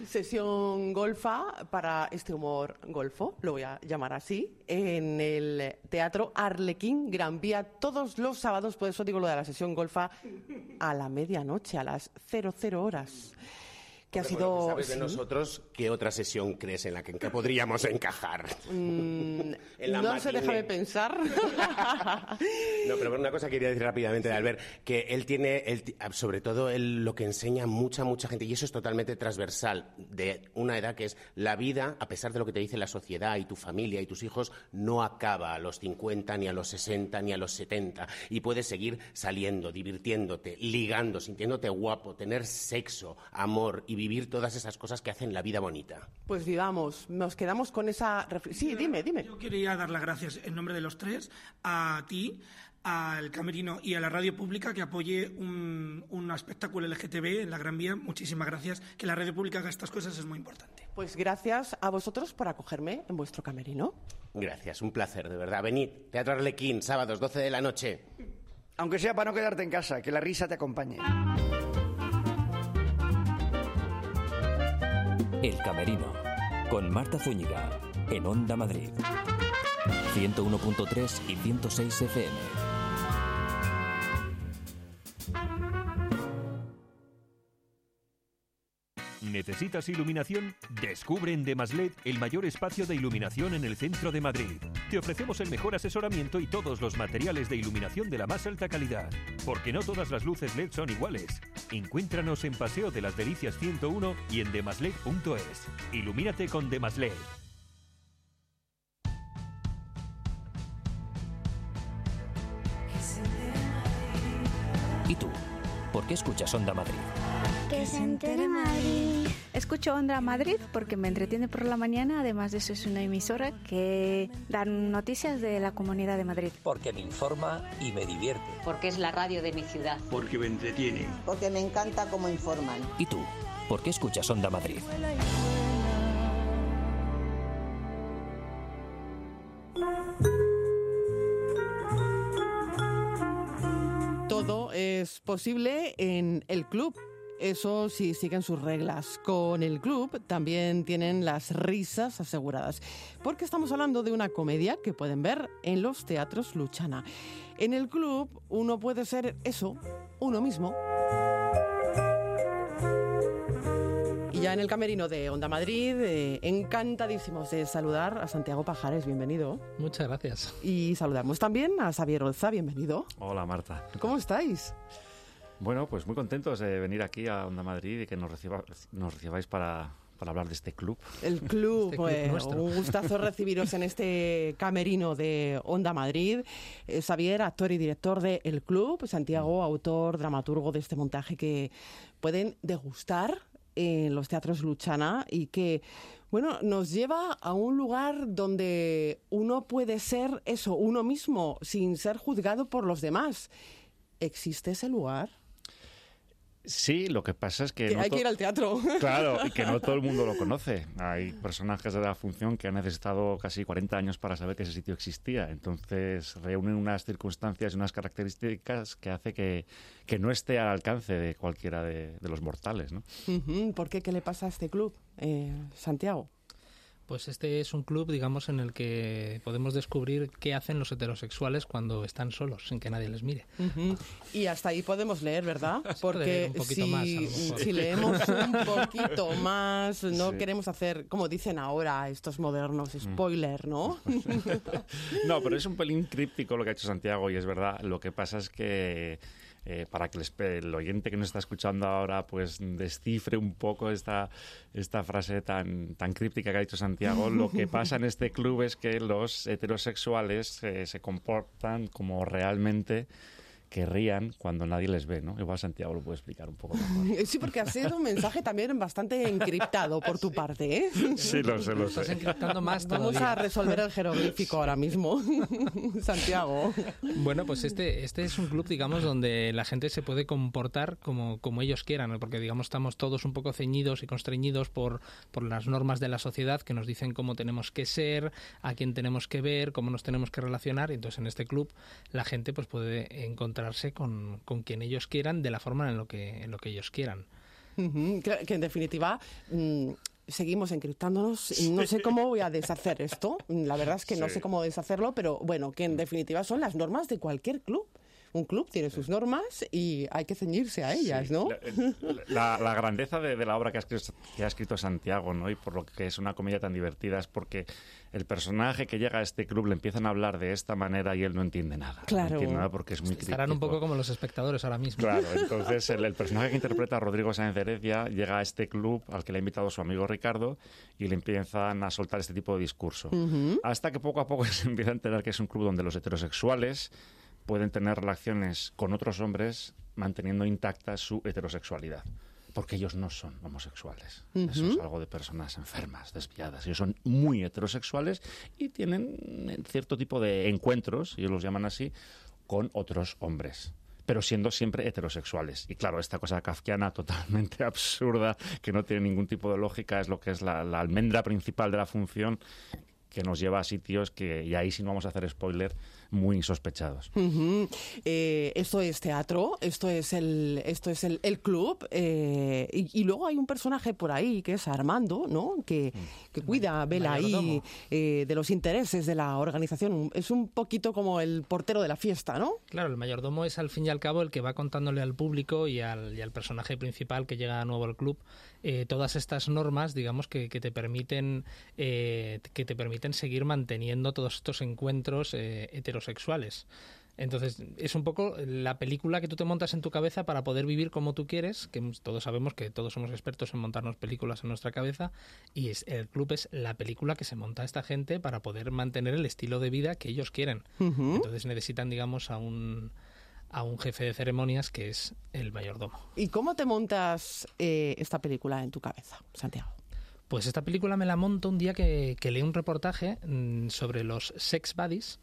Sesión golfa para este humor golfo, lo voy a llamar así, en el Teatro Arlequín Gran Vía todos los sábados, por eso digo lo de la sesión golfa, a la medianoche, a las 00 horas. Que ha sabes de nosotros, ¿qué otra sesión crees en la que, en que podríamos encajar? En la Mm, no se deja de pensar. No, pero una cosa quería decir rápidamente de Albert, que él tiene, él ti- sobre todo él lo que enseña mucha, mucha gente, y eso es totalmente transversal, de una edad que es la vida, a pesar de lo que te dice la sociedad y tu familia y tus hijos, no acaba a los 50, ni a los 60, ni a los 70, y puedes seguir saliendo, divirtiéndote, ligando, sintiéndote guapo, tener sexo, amor y vivir todas esas cosas que hacen la vida bonita. Pues vivamos, nos quedamos con esa... refle- Sí, dime, dime. Yo quería dar las gracias en nombre de los tres a ti, al Camerino y a la radio pública que apoye un, un espectáculo LGTB en la Gran Vía. Muchísimas gracias. Que la radio pública haga estas cosas es muy importante. Pues gracias a vosotros por acogerme en vuestro camerino. Gracias, un placer, de verdad. Venid, Teatro Arlequín, sábados, 12 de la noche. Aunque sea para no quedarte en casa, que la risa te acompañe. El Camerino, con Marta Zúñiga, en Onda Madrid. 101.3 y 106 FM. ¿Necesitas iluminación? Descubre en Demaslet el mayor espacio de iluminación en el centro de Madrid. Te ofrecemos el mejor asesoramiento y todos los materiales de iluminación de la más alta calidad. Porque no todas las luces LED son iguales. Encuéntranos en Paseo de las Delicias 101 y en demaslet.es. Ilumínate con. Demaslet. ¿Y tú? ¿Por qué escuchas Onda Madrid? Que se entere Madrid. Escucho Onda Madrid porque me entretiene por la mañana, además de eso es una emisora que da noticias de la Comunidad de Madrid. Porque me informa y me divierte. Porque es la radio de mi ciudad. Porque me entretiene. Porque me encanta cómo informan. ¿Y tú? ¿Por qué escuchas Onda Madrid? Todo es posible en el club. Eso sí siguen sus reglas. Con el club también tienen las risas aseguradas. Porque estamos hablando de una comedia que pueden ver en los teatros Luchana. En el club uno puede ser eso, uno mismo. Y ya en el camerino de Onda Madrid, eh, encantadísimos de saludar a Santiago Pajares, bienvenido. Muchas gracias. Y saludamos también a Xavier Olza, bienvenido. Hola Marta. ¿Cómo estáis? Bueno, pues muy contentos de venir aquí a Onda Madrid y que nos, reciba, nos recibáis para, para hablar de este club. El club, Este club eh, nuestro. un gustazo recibiros en este camerino de Onda Madrid. Eh, Xavier, actor y director de El Club, Santiago, autor, dramaturgo de este montaje que pueden degustar en los teatros Luchana y que, bueno, nos lleva a un lugar donde uno puede ser eso, uno mismo, sin ser juzgado por los demás. ¿Existe ese lugar? Sí, lo que pasa es que... Que no hay que ir al teatro. Claro, y que no todo el mundo lo conoce. Hay personajes de la función que han necesitado casi 40 años para saber que ese sitio existía. Entonces reúnen unas circunstancias y unas características que hace que, que no esté al alcance de cualquiera de, de los mortales. ¿no? ¿Por qué? ¿Qué le pasa a este club, eh, Santiago? Pues este es un club, digamos, en el que podemos descubrir qué hacen los heterosexuales cuando están solos, sin que nadie les mire. Y hasta ahí podemos leer, ¿verdad? Porque un poquito si, más, si leemos un poquito más, no Sí. queremos hacer, como dicen ahora estos modernos, Mm. spoiler, ¿no? No, pero es un pelín críptico lo que ha hecho Santiago y es verdad. Lo que pasa es que eh, para que el, oyente que nos está escuchando ahora pues descifre un poco esta, esta frase tan, tan críptica que ha dicho Santiago, lo que pasa en este club es que los heterosexuales eh, se comportan como realmente querrían cuando nadie les ve, ¿no? Igual Santiago lo puede explicar un poco mejor. Sí, porque ha sido un mensaje también bastante encriptado por tu parte, ¿eh? Sí, lo sé, lo Estás sé. encriptando más Vamos todavía. a resolver el jeroglífico ahora mismo, Santiago. Bueno, pues este, este es un club, digamos, donde la gente se puede comportar como, como ellos quieran, ¿no? porque, digamos, estamos todos un poco ceñidos y constreñidos por, por las normas de la sociedad que nos dicen cómo tenemos que ser, a quién tenemos que ver, cómo nos tenemos que relacionar. Y entonces, en este club, la gente pues puede encontrarse con, con quien ellos quieran, de la forma en lo que, en lo que ellos quieran. Que, que en definitiva mm, seguimos encriptándonos. y No sé cómo voy a deshacer esto. La verdad es que no Sí. sé cómo deshacerlo, pero bueno, que en definitiva son las normas de cualquier club. Un club tiene sus normas y hay que ceñirse a ellas, Sí, ¿no? La, la- la grandeza de, de la obra que ha, escrito, que ha escrito Santiago, ¿no? Y por lo que es una comedia tan divertida es porque el personaje que llega a este club le empiezan a hablar de esta manera y él no entiende nada. Claro. No entiende nada porque es muy Estarán un poco como los espectadores ahora mismo. Claro, entonces el, el personaje que interpreta Rodrigo Sáenz de Heredia llega a este club al que le ha invitado su amigo Ricardo y le empiezan a soltar este tipo de discurso. Hasta que poco a poco se empieza a enterar que es un club donde los heterosexuales pueden tener relaciones con otros hombres manteniendo intacta su heterosexualidad. Porque ellos no son homosexuales. Eso es algo de personas enfermas, desviadas. Ellos son muy heterosexuales y tienen eh, cierto tipo de encuentros, ellos los llaman así, con otros hombres pero siendo siempre heterosexuales. Y claro, esta cosa kafkiana totalmente absurda, que no tiene ningún tipo de lógica, es lo que es la, la almendra principal de la función que nos lleva a sitios que, y ahí sí no vamos a hacer spoiler, muy insospechados. Eh, esto es teatro, esto es el, esto es el, el club, eh, y, y luego hay un personaje por ahí que es Armando, ¿no? Que, que cuida, vela ahí eh, de los intereses de la organización. Es un poquito como el portero de la fiesta, ¿no? Claro, el mayordomo es al fin y al cabo el que va contándole al público y al, y al personaje principal que llega nuevo al club eh, todas estas normas, digamos, que, que te permiten eh, que te permiten seguir manteniendo todos estos encuentros eh, heterosexuales. Entonces, es un poco la película que tú te montas en tu cabeza para poder vivir como tú quieres, que todos sabemos que todos somos expertos en montarnos películas en nuestra cabeza, y es, el club es la película que se monta esta gente para poder mantener el estilo de vida que ellos quieren. Entonces necesitan, digamos, a un a un jefe de ceremonias que es el mayordomo. ¿Y cómo te montas eh, esta película en tu cabeza, Santiago? Pues esta película me la monto un día que, que leí un reportaje mm, sobre los sex buddies,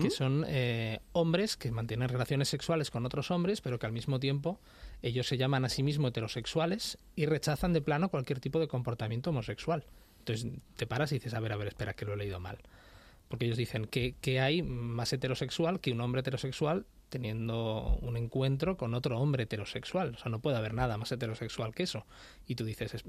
que son eh, hombres que mantienen relaciones sexuales con otros hombres, pero que al mismo tiempo ellos se llaman a sí mismos heterosexuales y rechazan de plano cualquier tipo de comportamiento homosexual. Entonces te paras y dices, a ver, a ver, espera, que lo he leído mal. Porque ellos dicen que, que hay más heterosexual que un hombre heterosexual teniendo un encuentro con otro hombre heterosexual. O sea, no puede haber nada más heterosexual que eso. Y tú dices,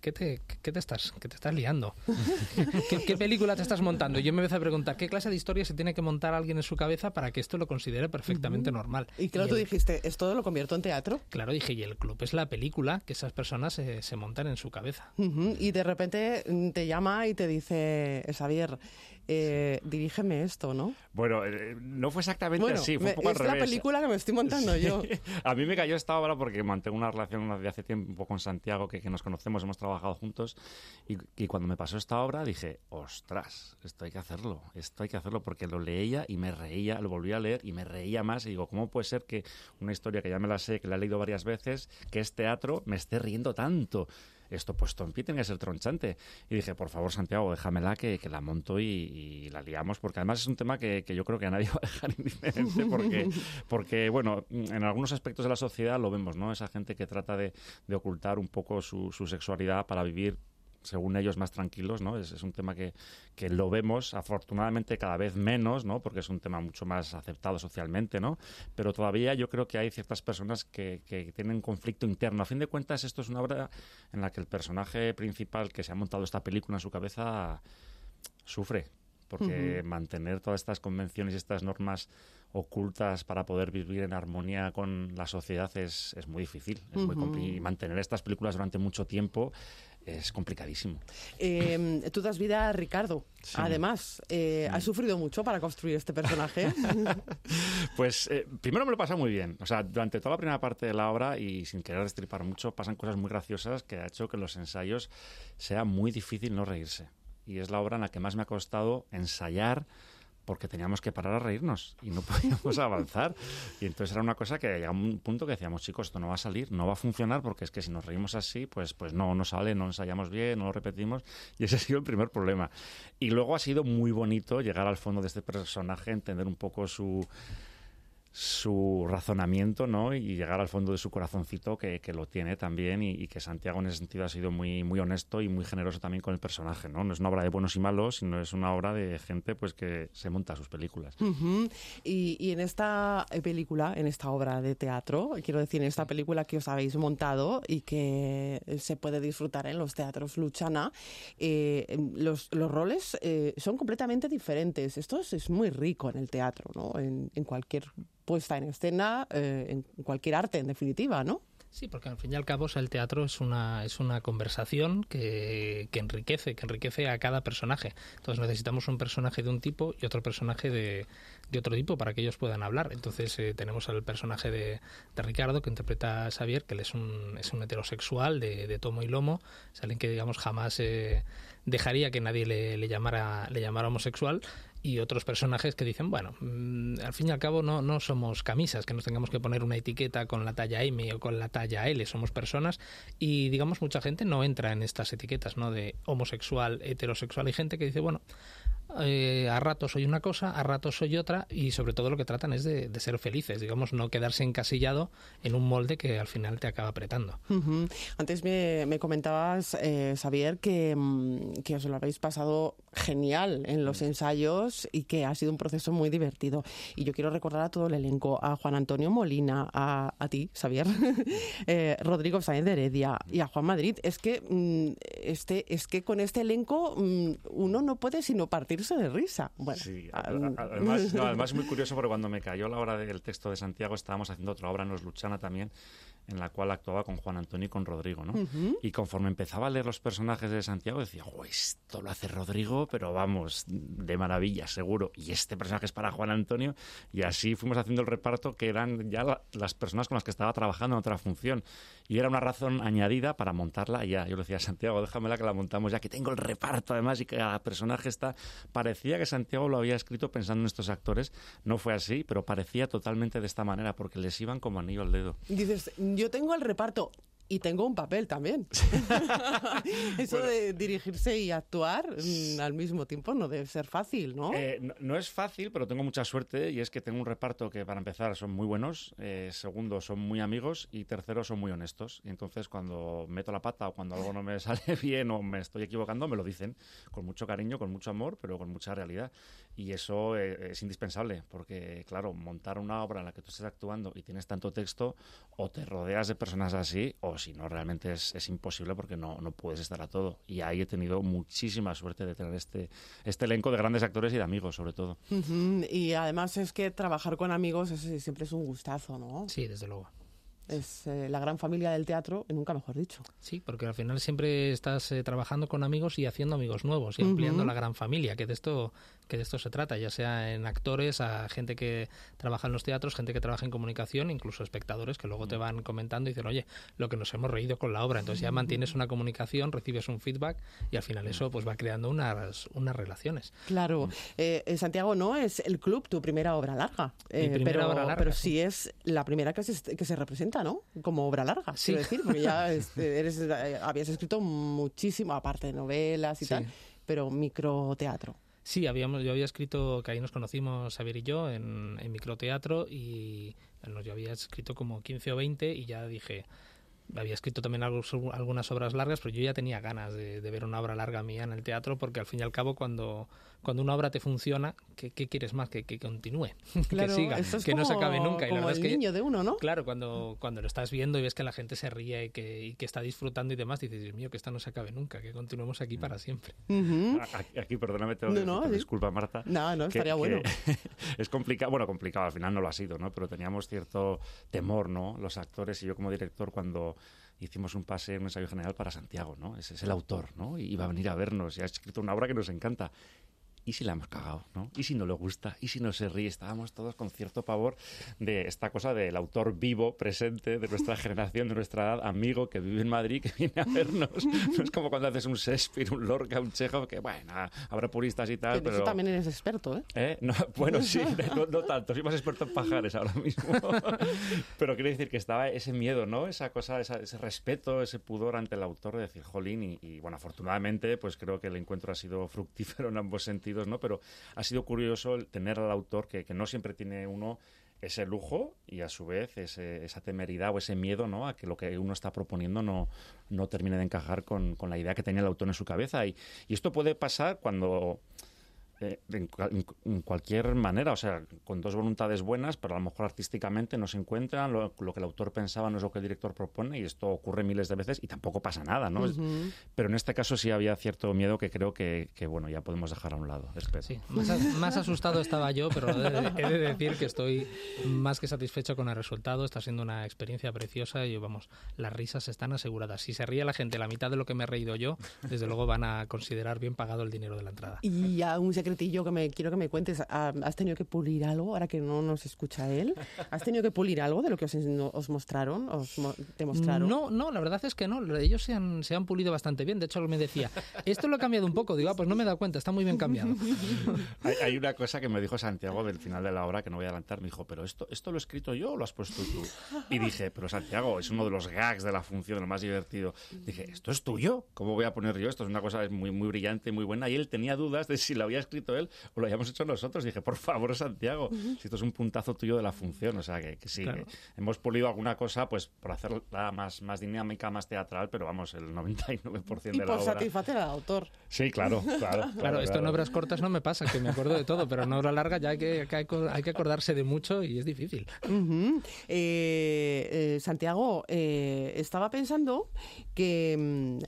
¿qué te, qué te, estás, qué te estás liando? ¿Qué, película te estás montando? Y yo me empecé a preguntar, ¿qué clase de historia se tiene que montar alguien en su cabeza para que esto lo considere perfectamente normal? Y claro, tú dijiste, ¿esto lo convierto en teatro? Claro, dije, y el club es la película que esas personas se, montan en su cabeza. Y de repente mm, te llama y te dice, Xavier, eh, dirígeme esto, ¿no? Bueno, eh, no fue exactamente así, fue un poco es la película que me estoy montando yo. A mí me cayó esta obra porque mantengo una relación desde hace tiempo con Santiago, que, nos conocemos, hemos trabajado juntos, y, cuando me pasó esta obra dije, ostras, esto hay que hacerlo, esto hay que hacerlo, porque lo leía y me reía, lo volví a leer y me reía más, y digo, ¿cómo puede ser que una historia que ya me la sé, que la he leído varias veces, que es teatro, me esté riendo tanto? Esto puesto en pie tiene que ser tronchante. Y dije, por favor, Santiago, déjamela que, que la monto y, la liamos, porque además es un tema que, yo creo que a nadie va a dejar indiferente, porque, porque, bueno, en algunos aspectos de la sociedad lo vemos, ¿no? Esa gente que trata de, ocultar un poco su, su sexualidad para vivir según ellos, más tranquilos, ¿no? Es, un tema que, que, lo vemos, afortunadamente, cada vez menos, ¿no? Porque es un tema mucho más aceptado socialmente, ¿no? Pero todavía yo creo que hay ciertas personas que, que tienen conflicto interno. A fin de cuentas, esto es una obra en la que el personaje principal que se ha montado esta película en su cabeza sufre, porque mantener todas estas convenciones y estas normas ocultas para poder vivir en armonía con la sociedad es, es muy difícil. Es muy y mantener estas películas durante mucho tiempo es complicadísimo. Eh, tú das vida a Ricardo, además. Eh, ¿Has sufrido mucho para construir este personaje? pues eh, primero me lo pasa muy bien. O sea, durante toda la primera parte de la obra y sin querer destripar mucho, pasan cosas muy graciosas que ha hecho que los ensayos sea muy difícil no reírse. Y es la obra en la que más me ha costado ensayar porque teníamos que parar a reírnos y no podíamos avanzar. Y entonces era una cosa que llegaba un punto que decíamos, chicos, esto no va a salir, no va a funcionar, porque es que si nos reímos así, pues, pues no, no sale, no ensayamos bien, no lo repetimos. Y ese ha sido el primer problema. Y luego ha sido muy bonito llegar al fondo de este personaje, entender un poco su su razonamiento ¿no? y llegar al fondo de su corazoncito que, lo tiene también y, que Santiago en ese sentido ha sido muy, muy honesto y muy generoso también con el personaje. ¿no? no es una obra de buenos y malos, sino es una obra de gente pues que se monta sus películas. y, en esta película, en esta obra de teatro, quiero decir, en esta película que os habéis montado y que se puede disfrutar en los teatros Luchana, eh, los, los, roles eh, son completamente diferentes. Esto es, muy rico en el teatro, ¿no? en cualquier puesta en escena eh, en cualquier arte, en definitiva, ¿no? Sí, porque al fin y al cabo el teatro es una, es una conversación que, que, enriquece, que enriquece a cada personaje. Entonces necesitamos un personaje de un tipo y otro personaje de, de otro tipo para que ellos puedan hablar. Entonces eh, tenemos al personaje de, de, Ricardo que interpreta a Xavier, que él es un, es un heterosexual de, de tomo y lomo, es alguien que digamos jamás eh, dejaría que nadie le, le, llamara, le llamara homosexual y otros personajes que dicen, bueno, mm, al fin y al cabo no, no somos camisas, que nos tengamos que poner una etiqueta con la talla M o con la talla L, somos personas y digamos mucha gente no entra en estas etiquetas, ¿no? De homosexual, heterosexual, hay gente que dice, bueno, eh, a ratos soy una cosa, a ratos soy otra y sobre todo lo que tratan es de, ser felices, digamos, no quedarse encasillado en un molde que al final te acaba apretando. Antes me, comentabas, eh, Xavier, que, mm, que os lo habéis pasado genial en los ensayos y que ha sido un proceso muy divertido. Y yo quiero recordar a todo el elenco, a Juan Antonio Molina, a, a ti, Xavier, eh, Rodrigo Sáenz de Heredia y a Juan Madrid. Es que, mm, este, es que con este elenco mm, uno no puede sino partirse de risa. Bueno, sí, además, además es muy curioso porque cuando me cayó la hora del texto de Santiago estábamos haciendo otra obra en Los Luchana también en la cual actuaba con Juan Antonio y con Rodrigo, ¿no? Y conforme empezaba a leer los personajes de Santiago decía, oh, esto lo hace Rodrigo pero vamos, de maravilla, seguro. Y este personaje es para Juan Antonio. Y así fuimos haciendo el reparto que eran ya las personas con las que estaba trabajando en otra función. Y era una razón añadida para montarla ya. Yo le decía, Santiago, déjamela que la montamos ya, que tengo el reparto además y que cada personaje está... Parecía que Santiago lo había escrito pensando en estos actores. No fue así, pero parecía totalmente de esta manera, porque les iban como anillo al dedo. Dices, yo tengo el reparto y tengo un papel también. Eso de dirigirse y actuar mm, al mismo tiempo no debe ser fácil, ¿no? Eh, ¿no? es fácil, pero tengo mucha suerte y es que tengo un reparto que para empezar son muy buenos, eh, segundo son muy amigos y tercero son muy honestos. Y entonces cuando meto la pata o cuando algo no me sale bien o me estoy equivocando, me lo dicen con mucho cariño, con mucho amor, pero con mucha realidad. Y eso eh, es indispensable porque, claro, montar una obra en la que tú estés actuando y tienes tanto texto, o te rodeas de personas así o si no, realmente es, es imposible porque no, no, puedes estar a todo. Y ahí he tenido muchísima suerte de tener este, este elenco de grandes actores y de amigos, sobre todo. Y además es que trabajar con amigos es, siempre es un gustazo, ¿no? Sí, desde luego es eh, la gran familia del teatro, nunca mejor dicho. Sí, porque al final siempre estás eh, trabajando con amigos y haciendo amigos nuevos y ampliando la gran familia, que de esto que de esto se trata, ya sea en actores, a gente que trabaja en los teatros, gente que trabaja en comunicación, incluso espectadores que luego te van comentando y dicen, oye, lo que nos hemos reído con la obra. Entonces ya mantienes una comunicación, recibes un feedback y al final eso pues va creando unas, unas relaciones. Claro. Eh, Santiago, no es el club tu primera obra larga, primera pero, obra larga, pero sí es la primera que se, que se representa ¿no? Como obra larga, sí. quiero decir, porque ya este, eres, eh, habías escrito muchísimo, aparte de novelas y tal, pero microteatro. Sí, habíamos, yo había escrito, que ahí nos conocimos, Xavier y yo, en, en microteatro, y yo había escrito como 15 o 20 y ya dije, había escrito también algunas obras largas, pero yo ya tenía ganas de, ver una obra larga mía en el teatro, porque al fin y al cabo, cuando, cuando una obra te funciona, ¿qué, quieres más? Que, que continúe, que siga, que no se acabe nunca. Como el niño de uno, ¿no? Claro, cuando, cuando lo estás viendo y ves que la gente se ríe y que, que está disfrutando y demás, dices, Dios mío, que esta no se acabe nunca, que continuemos aquí para siempre. aquí, perdóname, te disculpa, Marta. No, no, estaría bueno. es complicado, bueno, complicado, al final no lo ha sido, ¿no? Pero teníamos cierto temor, ¿no? Los actores y yo como director cuando hicimos un pase, un ensayo general para Santiago, ¿no? Ese es el autor, ¿no? Y va a venir a vernos y ha escrito una obra que nos encanta. ¿Y si la hemos cagado? ¿no? ¿Y si no le gusta? ¿Y si no se ríe? Estábamos todos con cierto pavor de esta cosa del autor vivo, presente, de nuestra generación, de nuestra edad, amigo que vive en Madrid, que viene a vernos. No es como cuando haces un Shakespeare, un Lorca, un Chekhov, que bueno, habrá puristas y tal, pero... Eso también eres experto, ¿eh? ¿Eh? bueno, sí, no, tanto, soy más experto en pajares ahora mismo. pero quiero decir que estaba ese miedo, ¿no? Esa cosa, ese respeto, ese pudor ante el autor de decir, jolín, y, y bueno, afortunadamente, pues creo que el encuentro ha sido fructífero en ambos sentidos pero ha sido curioso el tener al autor que, no siempre tiene uno ese lujo y a su vez esa temeridad o ese miedo ¿no? a que lo que uno está proponiendo no, no termine de encajar con, la idea que tenía el autor en su cabeza. y esto puede pasar cuando eh, en, cualquier manera, o sea, con dos voluntades buenas, pero a lo mejor artísticamente no se encuentran, lo, que el autor pensaba no es lo que el director propone y esto ocurre miles de veces y tampoco pasa nada, ¿no? Pero en este caso sí había cierto miedo que creo que, bueno, ya podemos dejar a un lado. Sí, más, asustado estaba yo, pero he de, decir que estoy más que satisfecho con el resultado, está siendo una experiencia preciosa y vamos, las risas están aseguradas. Si se ríe la gente la mitad de lo que me he reído yo, desde luego van a considerar bien pagado el dinero de la entrada. Y un secretillo que me quiero que me cuentes. Ah, ¿Has tenido que pulir algo ahora que no nos escucha él? ¿Has tenido que pulir algo de lo que os, mostraron? Os te mostraron? No, no, la verdad es que no. Ellos se han, se han pulido bastante bien. De hecho, me decía, esto lo he cambiado un poco. Digo, ah, pues no me he dado cuenta, está muy bien cambiado. hay, una cosa que me dijo Santiago del final de la obra que no voy a adelantar. Me dijo, pero esto, esto lo he escrito yo o lo has puesto tú? Y dije, pero Santiago, es uno de los gags de la función, lo más divertido. Dije, ¿esto es tuyo? ¿Cómo voy a poner yo? Esto es una cosa muy, muy brillante, muy buena. Y él tenía dudas de si lo había escrito él o lo hayamos hecho nosotros. Dije, por favor, Santiago, si esto es un puntazo tuyo de la función. O sea, que, sí, hemos pulido alguna cosa pues por hacerla más, más dinámica, más teatral, pero vamos, el 99% de y la por satisfacer al autor. Sí, claro, claro. claro, esto en obras cortas no me pasa, que me acuerdo de todo, pero en obra larga ya hay que, hay que acordarse de mucho y es difícil. Eh, eh, Santiago, eh, estaba pensando que mm,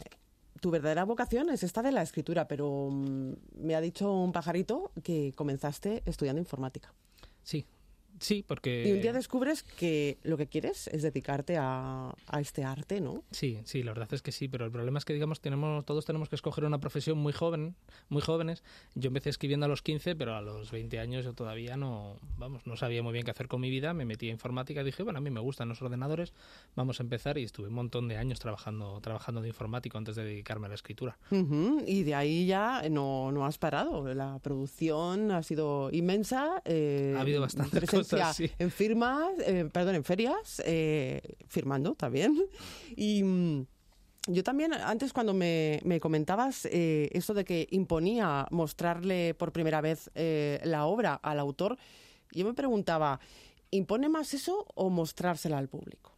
tu verdadera vocación es esta de la escritura, pero mm, me ha dicho un pajarito que comenzaste estudiando informática. Sí, Sí, porque... Y un día descubres que lo que quieres es dedicarte a, a, este arte, ¿no? Sí, sí, la verdad es que sí, pero el problema es que, digamos, tenemos, todos tenemos que escoger una profesión muy joven, muy jóvenes. Yo empecé escribiendo a los 15, pero a los 20 años yo todavía no, vamos, no sabía muy bien qué hacer con mi vida, me metí a informática y dije, bueno, a mí me gustan los ordenadores, vamos a empezar y estuve un montón de años trabajando, trabajando de informático antes de dedicarme a la escritura. Uh -huh. Y de ahí ya no, no has parado, la producción ha sido inmensa. Eh, ha habido bastante sí. en firmas, eh, perdón, en ferias, eh, firmando también. Y mm, yo también, antes cuando me, me comentabas eh, esto de que imponía mostrarle por primera vez eh, la obra al autor, yo me preguntaba, ¿impone más eso o mostrársela al público?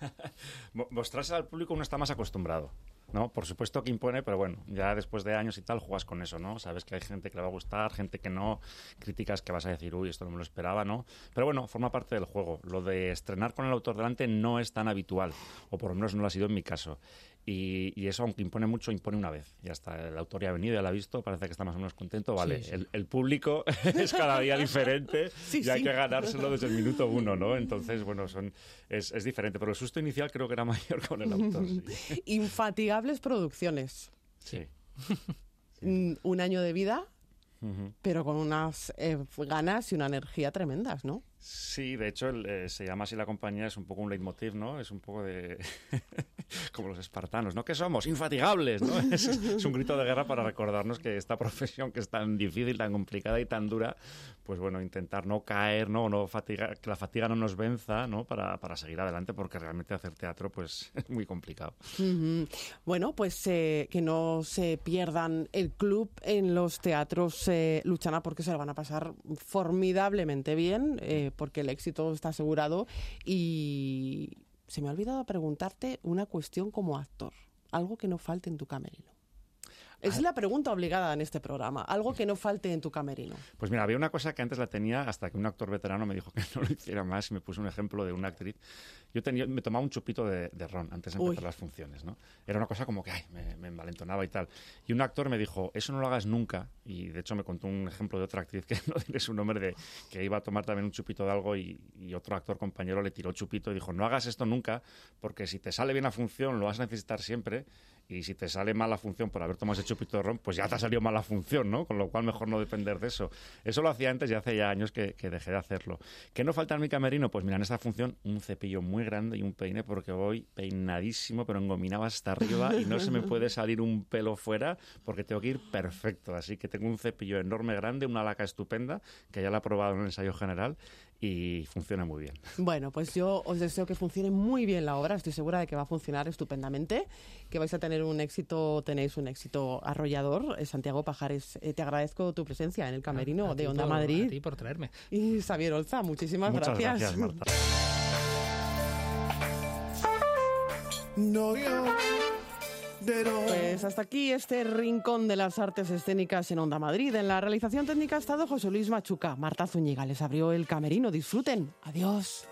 Mostrársela al público uno está más acostumbrado. ¿No? Por supuesto que impone, pero bueno, ya después de años y tal juegas con eso, ¿no? Sabes que hay gente que le va a gustar, gente que no, críticas que vas a decir, uy, esto no me lo esperaba, ¿no? Pero bueno, forma parte del juego. Lo de estrenar con el autor delante no es tan habitual, o por lo menos no lo ha sido en mi caso. Y, y, eso, aunque impone mucho, impone una vez. Ya está, el autor ya ha venido, ya lo ha visto, parece que está más o menos contento. Vale, Sí, sí. El, el, público es cada día diferente Sí, y hay que ganárselo desde el minuto uno, ¿no? Entonces, bueno, son, es, es diferente. Pero el susto inicial creo que era mayor con el autor. Infatigables producciones. sí. Mm, Un año de vida, pero con unas eh, ganas y una energía tremendas, ¿no? Sí, de hecho el, eh, se llama así la compañía, es un poco un leitmotiv, ¿no? Es un poco de... como los espartanos, ¿no? Que somos infatigables, ¿no? Es, un grito de guerra para recordarnos que esta profesión que es tan difícil, tan complicada y tan dura, pues bueno, intentar no caer, ¿no? no fatiga, que la fatiga no nos venza, ¿no? Para, para seguir adelante, porque realmente hacer teatro, pues es muy complicado. Bueno, pues eh, que no se pierdan el club en los teatros eh, Luchana porque se lo van a pasar formidablemente bien, porque el éxito está asegurado. Y se me ha olvidado preguntarte una cuestión como actor, algo que no falte en tu camerino. Es la pregunta obligada en este programa, algo que no falte en tu camerino. Pues mira, había una cosa que antes la tenía hasta que un actor veterano me dijo que no lo hiciera más y me puso un ejemplo de una actriz. Yo tenía, me tomaba un chupito de, de ron antes de Uy. empezar las funciones, ¿no? Era una cosa como que ay, me, me envalentonaba y tal. Y un actor me dijo, eso no lo hagas nunca. Y de hecho me contó un ejemplo de otra actriz que no diré su nombre, de que iba a tomar también un chupito de algo y, y otro actor compañero le tiró chupito y dijo, no hagas esto nunca porque si te sale bien la función lo vas a necesitar siempre y si te sale mal la función por haber tomado ese chupito de ron, pues ya te ha salido mal la función, ¿no? Con lo cual mejor no depender de eso. Eso lo hacía antes y hace ya años que, dejé de hacerlo. ¿Qué no falta en mi camerino? Pues mira, en esta función un cepillo muy grande y un peine porque voy peinadísimo, pero engominado hasta arriba y no se me puede salir un pelo fuera porque tengo que ir perfecto. Así que tengo un cepillo enorme, grande, una laca estupenda, que ya la he probado en el ensayo general y funciona muy bien. Bueno, pues yo os deseo que funcione muy bien la obra. Estoy segura de que va a funcionar estupendamente, que vais a tener un éxito, tenéis un éxito arrollador. Eh, Santiago Pajares, eh, te agradezco tu presencia en el camerino A ti de Onda por- A Madrid. ti por traerme. Y Xavier Olza, muchísimas Muchas gracias, Marta. Pues hasta aquí este rincón de las artes escénicas en Onda Madrid. En la realización técnica ha estado José Luis Machuca. Marta Zúñiga les abrió el camerino. Disfruten. Adiós.